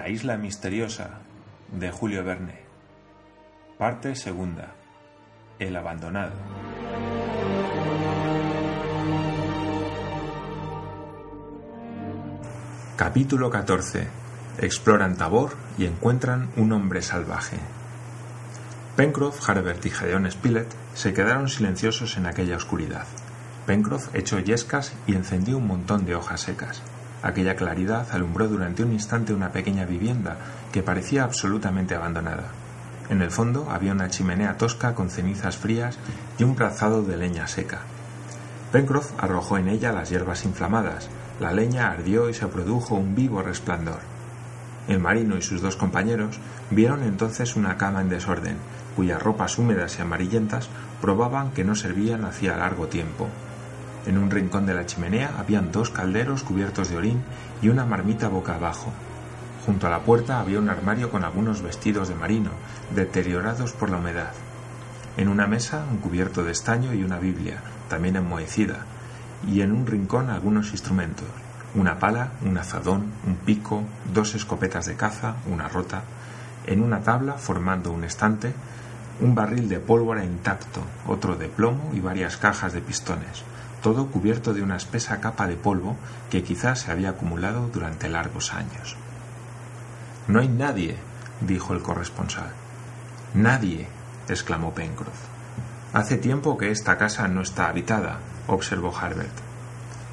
La isla misteriosa de Julio Verne. Parte segunda. El abandonado. Capítulo 14. Exploran Tabor y encuentran un hombre salvaje. Pencroff, Harbert y Gedeon Spilett se quedaron silenciosos en aquella oscuridad. Pencroff echó yescas y encendió un montón de hojas secas. Aquella claridad alumbró durante un instante una pequeña vivienda que parecía absolutamente abandonada. En el fondo había una chimenea tosca con cenizas frías y un brazado de leña seca. Pencroff arrojó en ella las hierbas inflamadas, la leña ardió y se produjo un vivo resplandor. El marino y sus dos compañeros vieron entonces una cama en desorden, cuyas ropas húmedas y amarillentas probaban que no servían hacía largo tiempo. En un rincón de la chimenea habían dos calderos cubiertos de orín y una marmita boca abajo. Junto a la puerta había un armario con algunos vestidos de marino, deteriorados por la humedad. En una mesa un cubierto de estaño y una Biblia, también enmohecida, y en un rincón algunos instrumentos, una pala, un azadón, un pico, dos escopetas de caza, una rota, en una tabla, formando un estante, un barril de pólvora intacto, otro de plomo y varias cajas de pistones, todo cubierto de una espesa capa de polvo que quizás se había acumulado durante largos años. No hay nadie, dijo el corresponsal. Nadie, exclamó Pencroff. Hace tiempo que esta casa no está habitada, observó Harbert.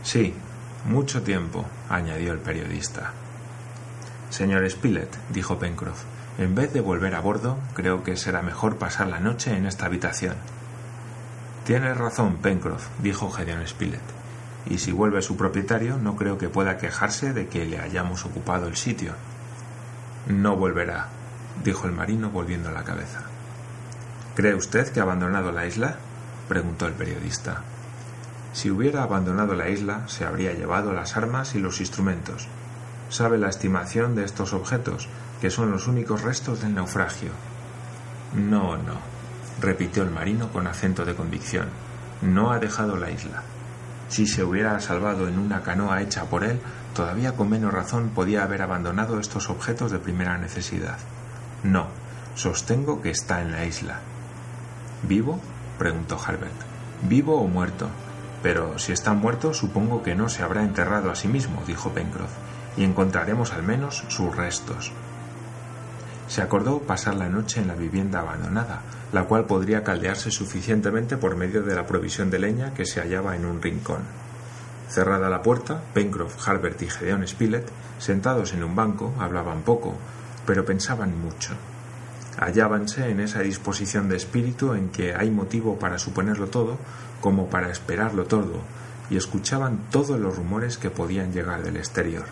Sí, mucho tiempo, añadió el periodista. Señor Spilett, dijo Pencroff, en vez de volver a bordo, creo que será mejor pasar la noche en esta habitación. Tienes razón, Pencroff, dijo Gedeon Spilett. Y si vuelve su propietario, no creo que pueda quejarse de que le hayamos ocupado el sitio. No volverá, dijo el marino volviendo la cabeza. ¿Cree usted que ha abandonado la isla? preguntó el periodista. Si hubiera abandonado la isla, se habría llevado las armas y los instrumentos. ¿Sabe la estimación de estos objetos, que son los únicos restos del naufragio? No, no, repitió el marino con acento de convicción. No ha dejado la isla. Si se hubiera salvado en una canoa hecha por él, todavía con menos razón podía haber abandonado estos objetos de primera necesidad. No, sostengo que está en la isla. ¿Vivo? preguntó Harbert. ¿Vivo o muerto? Pero si está muerto, supongo que no se habrá enterrado a sí mismo, dijo Pencroff, y encontraremos al menos sus restos. Se acordó pasar la noche en la vivienda abandonada, la cual podría caldearse suficientemente por medio de la provisión de leña que se hallaba en un rincón. Cerrada la puerta, Pencroff, Harbert y Gedeon Spilett, sentados en un banco, hablaban poco, pero pensaban mucho. Hallábanse en esa disposición de espíritu en que hay motivo para suponerlo todo como para esperarlo todo, y escuchaban todos los rumores que podían llegar del exterior.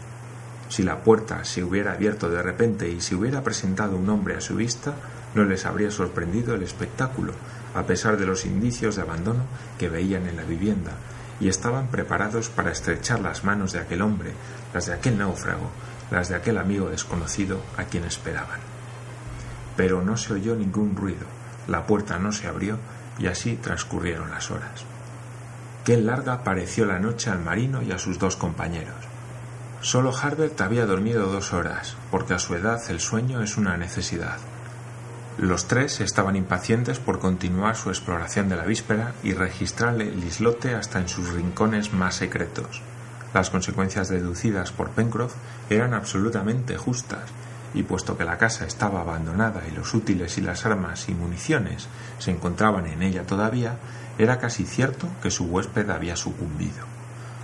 Si la puerta se hubiera abierto de repente y se hubiera presentado un hombre a su vista, no les habría sorprendido el espectáculo, a pesar de los indicios de abandono que veían en la vivienda, y estaban preparados para estrechar las manos de aquel hombre, las de aquel náufrago, las de aquel amigo desconocido a quien esperaban. Pero no se oyó ningún ruido, la puerta no se abrió y así transcurrieron las horas. Qué larga pareció la noche al marino y a sus dos compañeros. Solo Harbert había dormido dos horas, porque a su edad el sueño es una necesidad. Los tres estaban impacientes por continuar su exploración de la víspera y registrar el islote hasta en sus rincones más secretos. Las consecuencias deducidas por Pencroff eran absolutamente justas, y puesto que la casa estaba abandonada y los útiles y las armas y municiones se encontraban en ella todavía, era casi cierto que su huésped había sucumbido.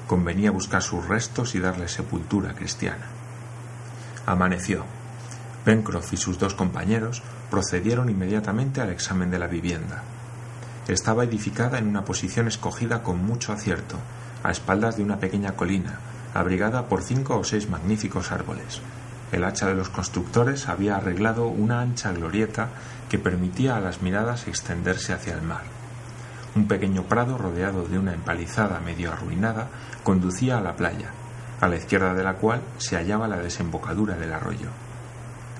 Convenía buscar sus restos y darle sepultura cristiana. Amaneció. Pencroff y sus dos compañeros procedieron inmediatamente al examen de la vivienda. Estaba edificada en una posición escogida con mucho acierto, a espaldas de una pequeña colina, abrigada por cinco o seis magníficos árboles. El hacha de los constructores había arreglado una ancha glorieta que permitía a las miradas extenderse hacia el mar. Un pequeño prado rodeado de una empalizada medio arruinada conducía a la playa, a la izquierda de la cual se hallaba la desembocadura del arroyo.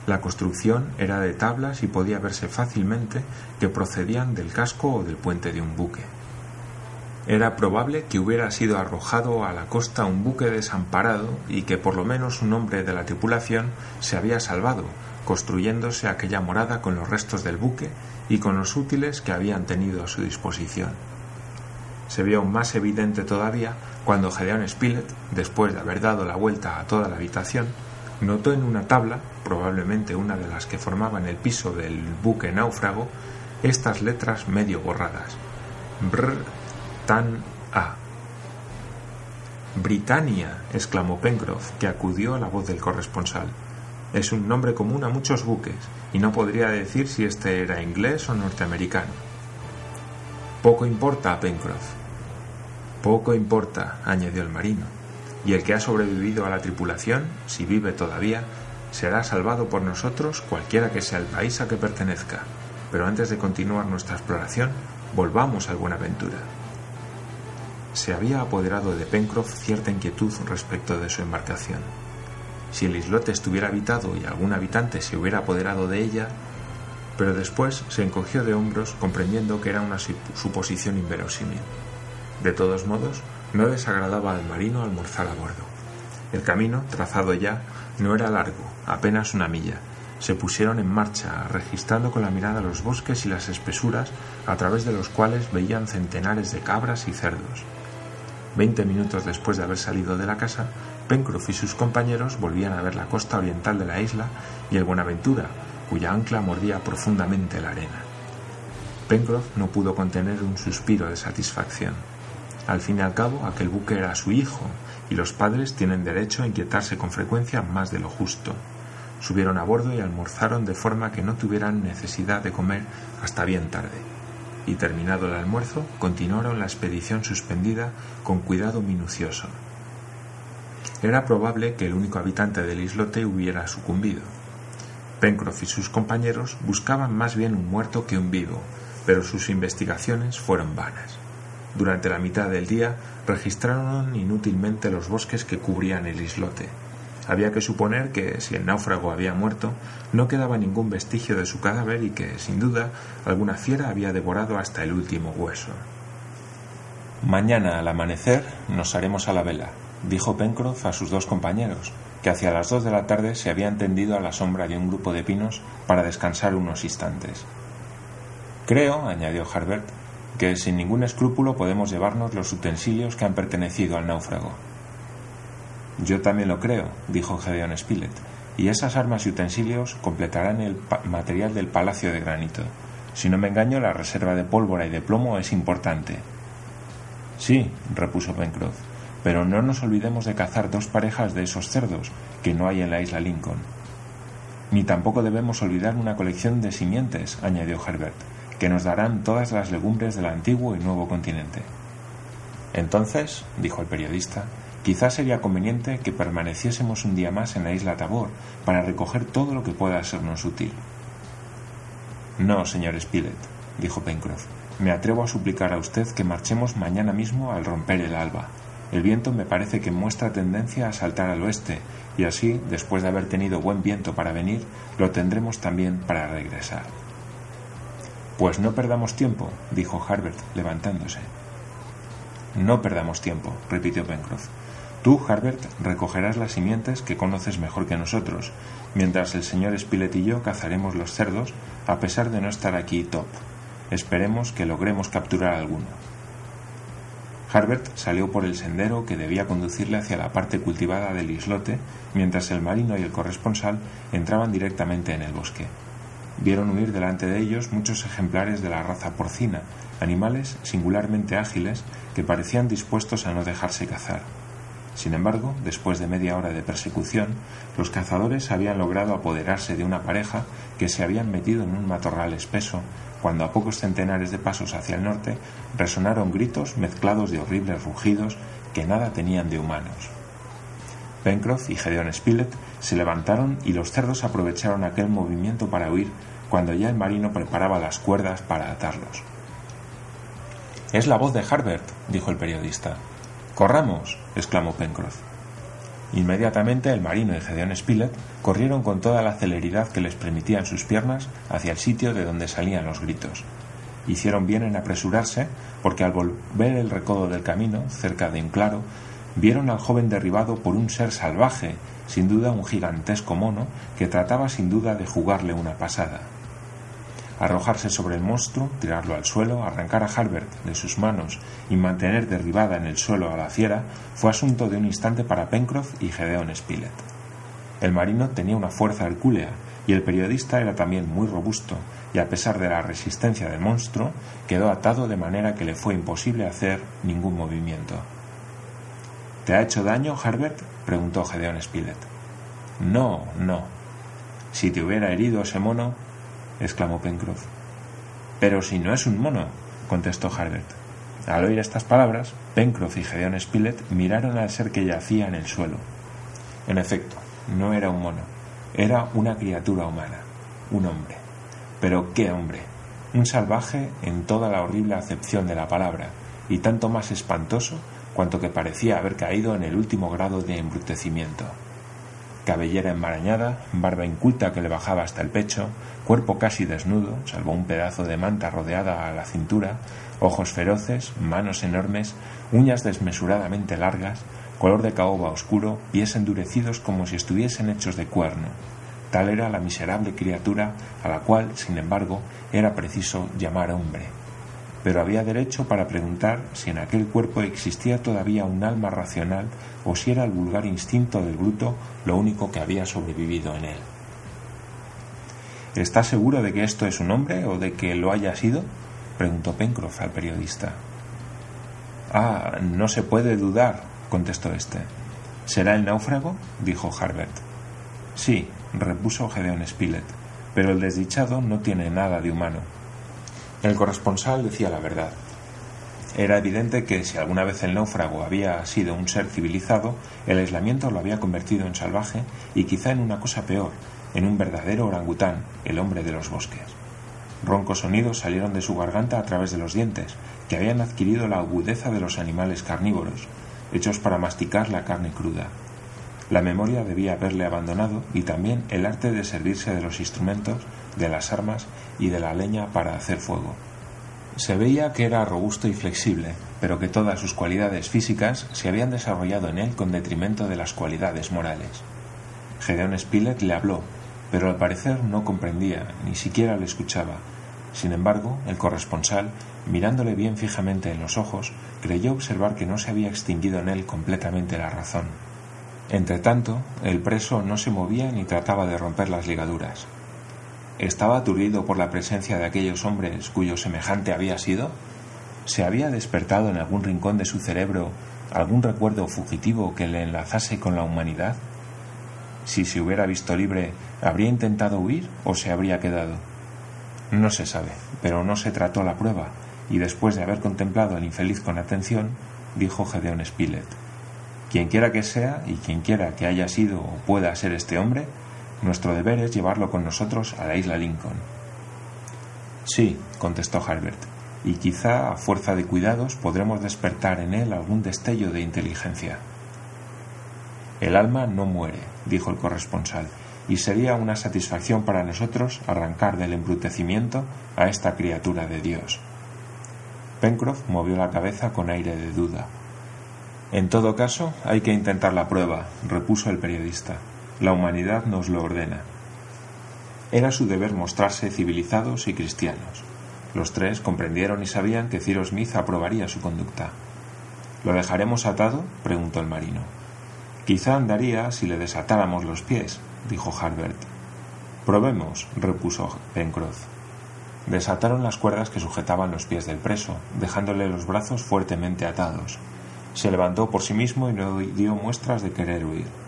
La construcción era de tablas y podía verse fácilmente que procedían del casco o del puente de un buque. Era probable que hubiera sido arrojado a la costa un buque desamparado y que por lo menos un hombre de la tripulación se había salvado, construyéndose aquella morada con los restos del buque y con los útiles que habían tenido a su disposición. Se vio más evidente todavía cuando Gedeón Spilett, después de haber dado la vuelta a toda la habitación, notó en una tabla, probablemente una de las que formaban el piso del buque náufrago, estas letras medio borradas. Brr, tan, a. Britannia, exclamó Pencroff, que acudió a la voz del corresponsal. Es un nombre común a muchos buques, y no podría decir si este era inglés o norteamericano. Poco importa Pencroff. Poco importa, añadió el marino, y el que ha sobrevivido a la tripulación, si vive todavía, será salvado por nosotros cualquiera que sea el país a que pertenezca. Pero antes de continuar nuestra exploración, volvamos al Buenaventura. Se había apoderado de Pencroff cierta inquietud respecto de su embarcación. Si el islote estuviera habitado y algún habitante se hubiera apoderado de ella, pero después se encogió de hombros comprendiendo que era una suposición inverosímil. De todos modos, no desagradaba al marino almorzar a bordo. El camino, trazado ya, no era largo, apenas una milla. Se pusieron en marcha, registrando con la mirada los bosques y las espesuras a través de los cuales veían centenares de cabras y cerdos. Veinte minutos después de haber salido de la casa, Pencroff y sus compañeros volvían a ver la costa oriental de la isla y el Buenaventura, cuya ancla mordía profundamente la arena. Pencroff no pudo contener un suspiro de satisfacción. Al fin y al cabo, aquel buque era su hijo, y los padres tienen derecho a inquietarse con frecuencia más de lo justo. Subieron a bordo y almorzaron de forma que no tuvieran necesidad de comer hasta bien tarde. Y terminado el almuerzo, continuaron la expedición suspendida con cuidado minucioso. Era probable que el único habitante del islote hubiera sucumbido. Pencroff y sus compañeros buscaban más bien un muerto que un vivo, pero sus investigaciones fueron vanas. Durante la mitad del día registraron inútilmente los bosques que cubrían el islote. Había que suponer que, si el náufrago había muerto, no quedaba ningún vestigio de su cadáver y que, sin duda, alguna fiera había devorado hasta el último hueso. Mañana al amanecer nos haremos a la vela, dijo Pencroff a sus dos compañeros, que hacia las dos de la tarde se habían tendido a la sombra de un grupo de pinos para descansar unos instantes. Creo, añadió Harbert, que sin ningún escrúpulo podemos llevarnos los utensilios que han pertenecido al náufrago. Yo también lo creo, dijo Gedeón Spilett, y esas armas y utensilios completarán el material del palacio de granito. Si no me engaño, la reserva de pólvora y de plomo es importante. Sí, repuso Pencroff, pero no nos olvidemos de cazar dos parejas de esos cerdos que no hay en la isla Lincoln. Ni tampoco debemos olvidar una colección de simientes, añadió Herbert que nos darán todas las legumbres del antiguo y nuevo continente. Entonces, dijo el periodista, quizás sería conveniente que permaneciésemos un día más en la isla Tabor para recoger todo lo que pueda sernos útil. No, señor Spilett, dijo Pencroff. Me atrevo a suplicar a usted que marchemos mañana mismo al romper el alba. El viento me parece que muestra tendencia a saltar al oeste, y así, después de haber tenido buen viento para venir, lo tendremos también para regresar. Pues no perdamos tiempo, dijo Harbert, levantándose. No perdamos tiempo, repitió Pencroff. Tú, Harbert, recogerás las simientes que conoces mejor que nosotros, mientras el señor Spilett y yo cazaremos los cerdos, a pesar de no estar aquí top. Esperemos que logremos capturar alguno. Harbert salió por el sendero que debía conducirle hacia la parte cultivada del islote, mientras el marino y el corresponsal entraban directamente en el bosque vieron huir delante de ellos muchos ejemplares de la raza porcina, animales singularmente ágiles que parecían dispuestos a no dejarse cazar. Sin embargo, después de media hora de persecución, los cazadores habían logrado apoderarse de una pareja que se habían metido en un matorral espeso, cuando a pocos centenares de pasos hacia el norte resonaron gritos mezclados de horribles rugidos que nada tenían de humanos. Pencroff y Gedeon Spilett se levantaron y los cerdos aprovecharon aquel movimiento para huir cuando ya el marino preparaba las cuerdas para atarlos. Es la voz de Harbert, dijo el periodista. Corramos, exclamó Pencroff. Inmediatamente el marino y Gedeón Spilett corrieron con toda la celeridad que les permitían sus piernas hacia el sitio de donde salían los gritos. Hicieron bien en apresurarse, porque al volver el recodo del camino, cerca de un claro, vieron al joven derribado por un ser salvaje, sin duda un gigantesco mono, que trataba sin duda de jugarle una pasada. Arrojarse sobre el monstruo, tirarlo al suelo, arrancar a Harbert de sus manos y mantener derribada en el suelo a la fiera fue asunto de un instante para Pencroff y Gedeon Spilett. El marino tenía una fuerza hercúlea y el periodista era también muy robusto y a pesar de la resistencia del monstruo quedó atado de manera que le fue imposible hacer ningún movimiento. ¿Te ha hecho daño, Harbert? preguntó Gedeon Spilett. No, no. Si te hubiera herido ese mono, exclamó Pencroff. Pero si no es un mono, contestó Harbert. Al oír estas palabras, Pencroff y Gedeon Spilett miraron al ser que yacía en el suelo. En efecto, no era un mono, era una criatura humana, un hombre. Pero qué hombre, un salvaje en toda la horrible acepción de la palabra, y tanto más espantoso cuanto que parecía haber caído en el último grado de embrutecimiento cabellera enmarañada, barba inculta que le bajaba hasta el pecho, cuerpo casi desnudo, salvo un pedazo de manta rodeada a la cintura, ojos feroces, manos enormes, uñas desmesuradamente largas, color de caoba oscuro, pies endurecidos como si estuviesen hechos de cuerno. Tal era la miserable criatura a la cual, sin embargo, era preciso llamar hombre pero había derecho para preguntar si en aquel cuerpo existía todavía un alma racional o si era el vulgar instinto del bruto lo único que había sobrevivido en él. ¿Está seguro de que esto es un hombre o de que lo haya sido? preguntó Pencroff al periodista. Ah, no se puede dudar, contestó éste. ¿Será el náufrago? dijo Harbert. Sí, repuso Gedeon Spilett, pero el desdichado no tiene nada de humano el corresponsal decía la verdad. Era evidente que si alguna vez el náufrago había sido un ser civilizado, el aislamiento lo había convertido en salvaje y quizá en una cosa peor, en un verdadero orangután, el hombre de los bosques. Roncos sonidos salieron de su garganta a través de los dientes, que habían adquirido la agudeza de los animales carnívoros, hechos para masticar la carne cruda. La memoria debía haberle abandonado y también el arte de servirse de los instrumentos, de las armas y de la leña para hacer fuego. Se veía que era robusto y flexible, pero que todas sus cualidades físicas se habían desarrollado en él con detrimento de las cualidades morales. Gedeón Spilett le habló, pero al parecer no comprendía, ni siquiera le escuchaba. Sin embargo, el corresponsal, mirándole bien fijamente en los ojos, creyó observar que no se había extinguido en él completamente la razón. Entretanto, el preso no se movía ni trataba de romper las ligaduras. ¿Estaba aturdido por la presencia de aquellos hombres cuyo semejante había sido? ¿Se había despertado en algún rincón de su cerebro algún recuerdo fugitivo que le enlazase con la humanidad? Si se hubiera visto libre, ¿habría intentado huir o se habría quedado? No se sabe, pero no se trató la prueba, y después de haber contemplado al infeliz con atención, dijo Gedeón Spilett quien quiera que sea y quien quiera que haya sido o pueda ser este hombre, nuestro deber es llevarlo con nosotros a la isla Lincoln. Sí, contestó Harbert, y quizá a fuerza de cuidados podremos despertar en él algún destello de inteligencia. El alma no muere, dijo el corresponsal, y sería una satisfacción para nosotros arrancar del embrutecimiento a esta criatura de Dios. Pencroff movió la cabeza con aire de duda. En todo caso, hay que intentar la prueba, repuso el periodista. La humanidad nos lo ordena. Era su deber mostrarse civilizados y cristianos. Los tres comprendieron y sabían que Cyrus Smith aprobaría su conducta. ¿Lo dejaremos atado? preguntó el marino. Quizá andaría si le desatáramos los pies, dijo Harbert. Probemos, repuso Pencroff. Desataron las cuerdas que sujetaban los pies del preso, dejándole los brazos fuertemente atados. Se levantó por sí mismo y no dio muestras de querer huir.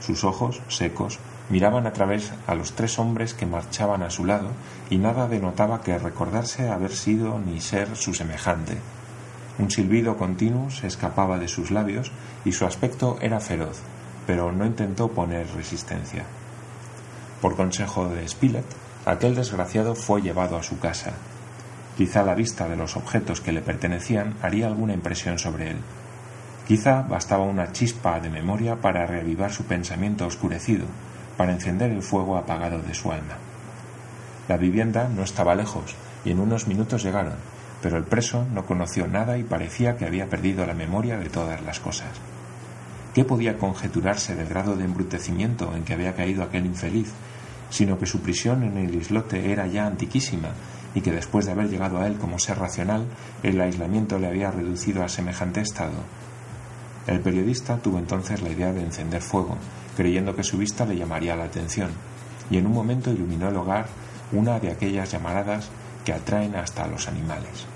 Sus ojos, secos, miraban a través a los tres hombres que marchaban a su lado y nada denotaba que recordarse haber sido ni ser su semejante. Un silbido continuo se escapaba de sus labios y su aspecto era feroz, pero no intentó poner resistencia. Por consejo de Spilett, aquel desgraciado fue llevado a su casa. Quizá la vista de los objetos que le pertenecían haría alguna impresión sobre él. Quizá bastaba una chispa de memoria para reavivar su pensamiento oscurecido, para encender el fuego apagado de su alma. La vivienda no estaba lejos, y en unos minutos llegaron, pero el preso no conoció nada y parecía que había perdido la memoria de todas las cosas. ¿Qué podía conjeturarse del grado de embrutecimiento en que había caído aquel infeliz, sino que su prisión en el islote era ya antiquísima y que después de haber llegado a él como ser racional, el aislamiento le había reducido a semejante estado? El periodista tuvo entonces la idea de encender fuego, creyendo que su vista le llamaría la atención, y en un momento iluminó el hogar una de aquellas llamaradas que atraen hasta a los animales.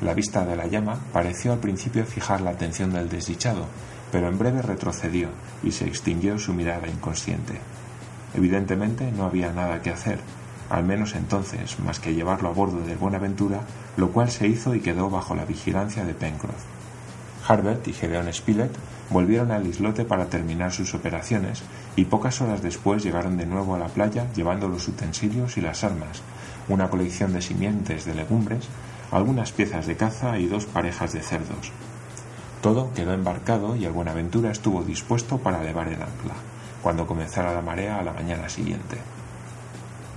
La vista de la llama pareció al principio fijar la atención del desdichado, pero en breve retrocedió y se extinguió su mirada inconsciente. Evidentemente no había nada que hacer, al menos entonces, más que llevarlo a bordo del Buenaventura, lo cual se hizo y quedó bajo la vigilancia de Pencroff. Harbert y Gedeon Spilett volvieron al islote para terminar sus operaciones y pocas horas después llegaron de nuevo a la playa llevando los utensilios y las armas, una colección de simientes de legumbres, algunas piezas de caza y dos parejas de cerdos. Todo quedó embarcado y el Buenaventura estuvo dispuesto para elevar el ancla, cuando comenzara la marea a la mañana siguiente.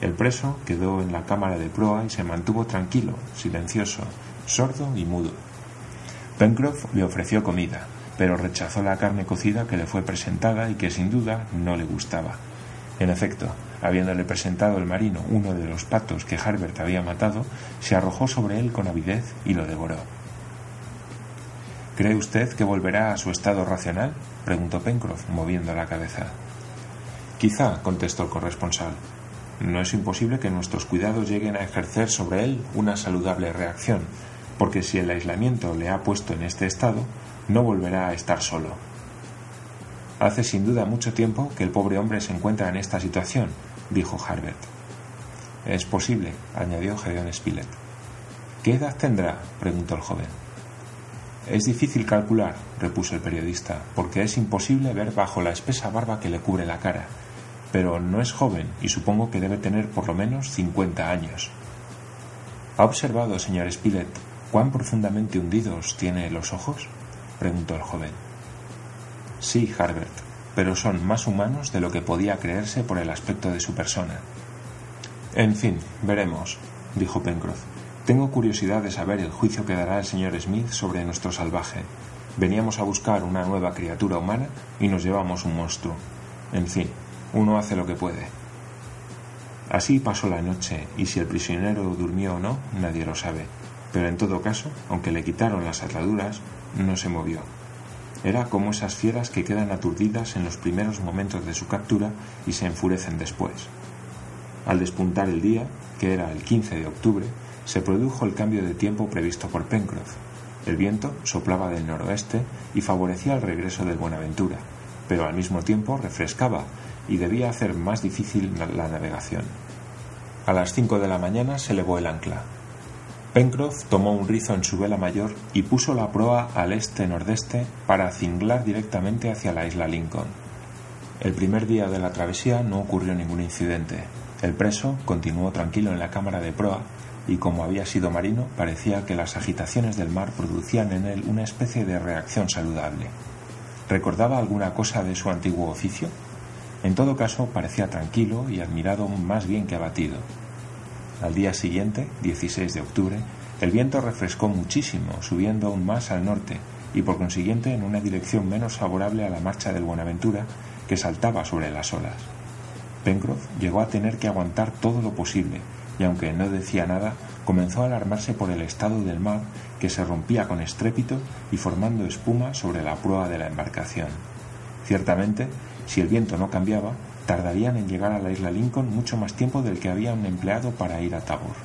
El preso quedó en la cámara de proa y se mantuvo tranquilo, silencioso, sordo y mudo. Pencroff le ofreció comida, pero rechazó la carne cocida que le fue presentada y que sin duda no le gustaba. En efecto, habiéndole presentado el marino uno de los patos que Harbert había matado, se arrojó sobre él con avidez y lo devoró. ¿Cree usted que volverá a su estado racional? preguntó Pencroff, moviendo la cabeza. Quizá, contestó el corresponsal. No es imposible que nuestros cuidados lleguen a ejercer sobre él una saludable reacción, porque si el aislamiento le ha puesto en este estado, no volverá a estar solo. Hace sin duda mucho tiempo que el pobre hombre se encuentra en esta situación, dijo Harbert. Es posible, añadió Gedeon Spilett. ¿Qué edad tendrá? preguntó el joven. Es difícil calcular, repuso el periodista, porque es imposible ver bajo la espesa barba que le cubre la cara. Pero no es joven y supongo que debe tener por lo menos cincuenta años. ¿Ha observado, señor Spilett, cuán profundamente hundidos tiene los ojos? preguntó el joven. Sí, Harbert, pero son más humanos de lo que podía creerse por el aspecto de su persona. En fin, veremos, dijo Pencroff. Tengo curiosidad de saber el juicio que dará el señor Smith sobre nuestro salvaje. Veníamos a buscar una nueva criatura humana y nos llevamos un monstruo. En fin, uno hace lo que puede. Así pasó la noche, y si el prisionero durmió o no, nadie lo sabe. Pero en todo caso, aunque le quitaron las ataduras, no se movió. Era como esas fieras que quedan aturdidas en los primeros momentos de su captura y se enfurecen después. Al despuntar el día, que era el 15 de octubre, se produjo el cambio de tiempo previsto por Pencroff. El viento soplaba del noroeste y favorecía el regreso del Buenaventura, pero al mismo tiempo refrescaba y debía hacer más difícil la navegación. A las cinco de la mañana se elevó el ancla. Pencroff tomó un rizo en su vela mayor y puso la proa al este-nordeste para cinglar directamente hacia la isla Lincoln. El primer día de la travesía no ocurrió ningún incidente. El preso continuó tranquilo en la cámara de proa y como había sido marino parecía que las agitaciones del mar producían en él una especie de reacción saludable. ¿Recordaba alguna cosa de su antiguo oficio? En todo caso parecía tranquilo y admirado más bien que abatido. Al día siguiente, 16 de octubre, el viento refrescó muchísimo, subiendo aún más al norte y por consiguiente en una dirección menos favorable a la marcha del Buenaventura, que saltaba sobre las olas. Pencroff llegó a tener que aguantar todo lo posible, y aunque no decía nada, comenzó a alarmarse por el estado del mar que se rompía con estrépito y formando espuma sobre la proa de la embarcación. Ciertamente, si el viento no cambiaba, tardarían en llegar a la isla Lincoln mucho más tiempo del que habían empleado para ir a Tabor.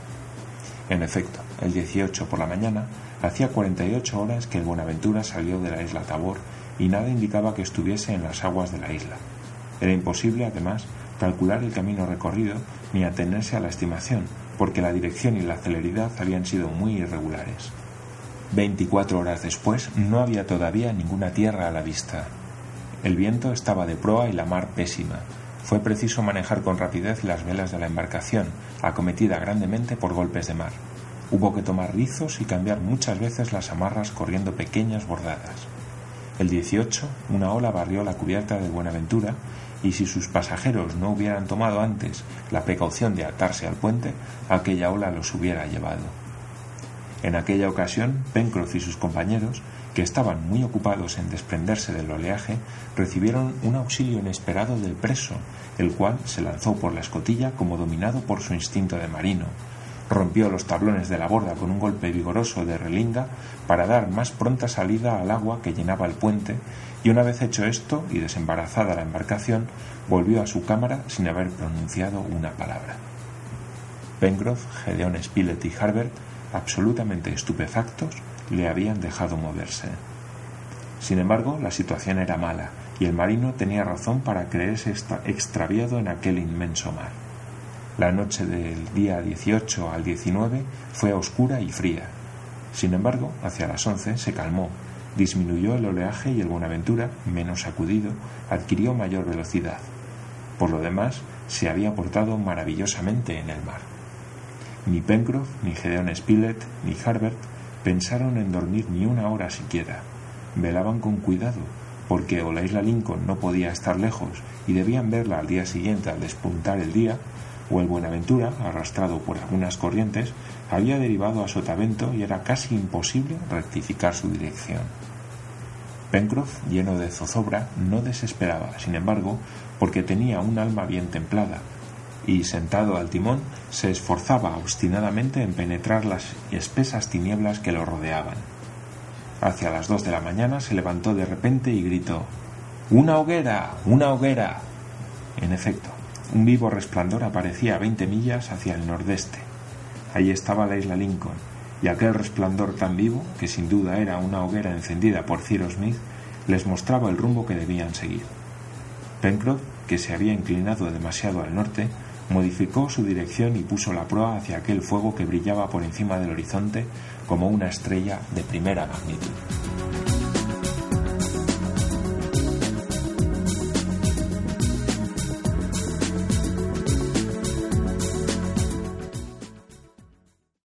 En efecto, el 18 por la mañana hacía 48 horas que el Buenaventura salió de la isla Tabor y nada indicaba que estuviese en las aguas de la isla. Era imposible, además, calcular el camino recorrido ni atenerse a la estimación, porque la dirección y la celeridad habían sido muy irregulares. Veinticuatro horas después no había todavía ninguna tierra a la vista. El viento estaba de proa y la mar pésima, fue preciso manejar con rapidez las velas de la embarcación, acometida grandemente por golpes de mar. Hubo que tomar rizos y cambiar muchas veces las amarras corriendo pequeñas bordadas. El 18, una ola barrió la cubierta de Buenaventura y si sus pasajeros no hubieran tomado antes la precaución de atarse al puente, aquella ola los hubiera llevado. En aquella ocasión, Pencroff y sus compañeros, que estaban muy ocupados en desprenderse del oleaje, recibieron un auxilio inesperado del preso, el cual se lanzó por la escotilla como dominado por su instinto de marino, rompió los tablones de la borda con un golpe vigoroso de relinga para dar más pronta salida al agua que llenaba el puente, y una vez hecho esto y desembarazada la embarcación, volvió a su cámara sin haber pronunciado una palabra. Pencroff, Gedeón Spilett y Harbert, absolutamente estupefactos, le habían dejado moverse. Sin embargo, la situación era mala, y el marino tenía razón para creerse extraviado en aquel inmenso mar. La noche del día 18 al 19 fue oscura y fría. Sin embargo, hacia las 11 se calmó, disminuyó el oleaje y el Buenaventura, menos sacudido, adquirió mayor velocidad. Por lo demás, se había portado maravillosamente en el mar. Ni Pencroff, ni Gedeon Spilett, ni Harbert pensaron en dormir ni una hora siquiera. Velaban con cuidado, porque o la isla Lincoln no podía estar lejos y debían verla al día siguiente al despuntar el día, o el Buenaventura, arrastrado por algunas corrientes, había derivado a Sotavento y era casi imposible rectificar su dirección. Pencroff, lleno de zozobra, no desesperaba, sin embargo, porque tenía un alma bien templada, y sentado al timón se esforzaba obstinadamente en penetrar las espesas tinieblas que lo rodeaban. Hacia las dos de la mañana se levantó de repente y gritó ¡Una hoguera! ¡Una hoguera! En efecto, un vivo resplandor aparecía a veinte millas hacia el nordeste. Allí estaba la isla Lincoln, y aquel resplandor tan vivo, que sin duda era una hoguera encendida por Cyrus Smith, les mostraba el rumbo que debían seguir. Pencroff, que se había inclinado demasiado al norte, modificó su dirección y puso la proa hacia aquel fuego que brillaba por encima del horizonte como una estrella de primera magnitud.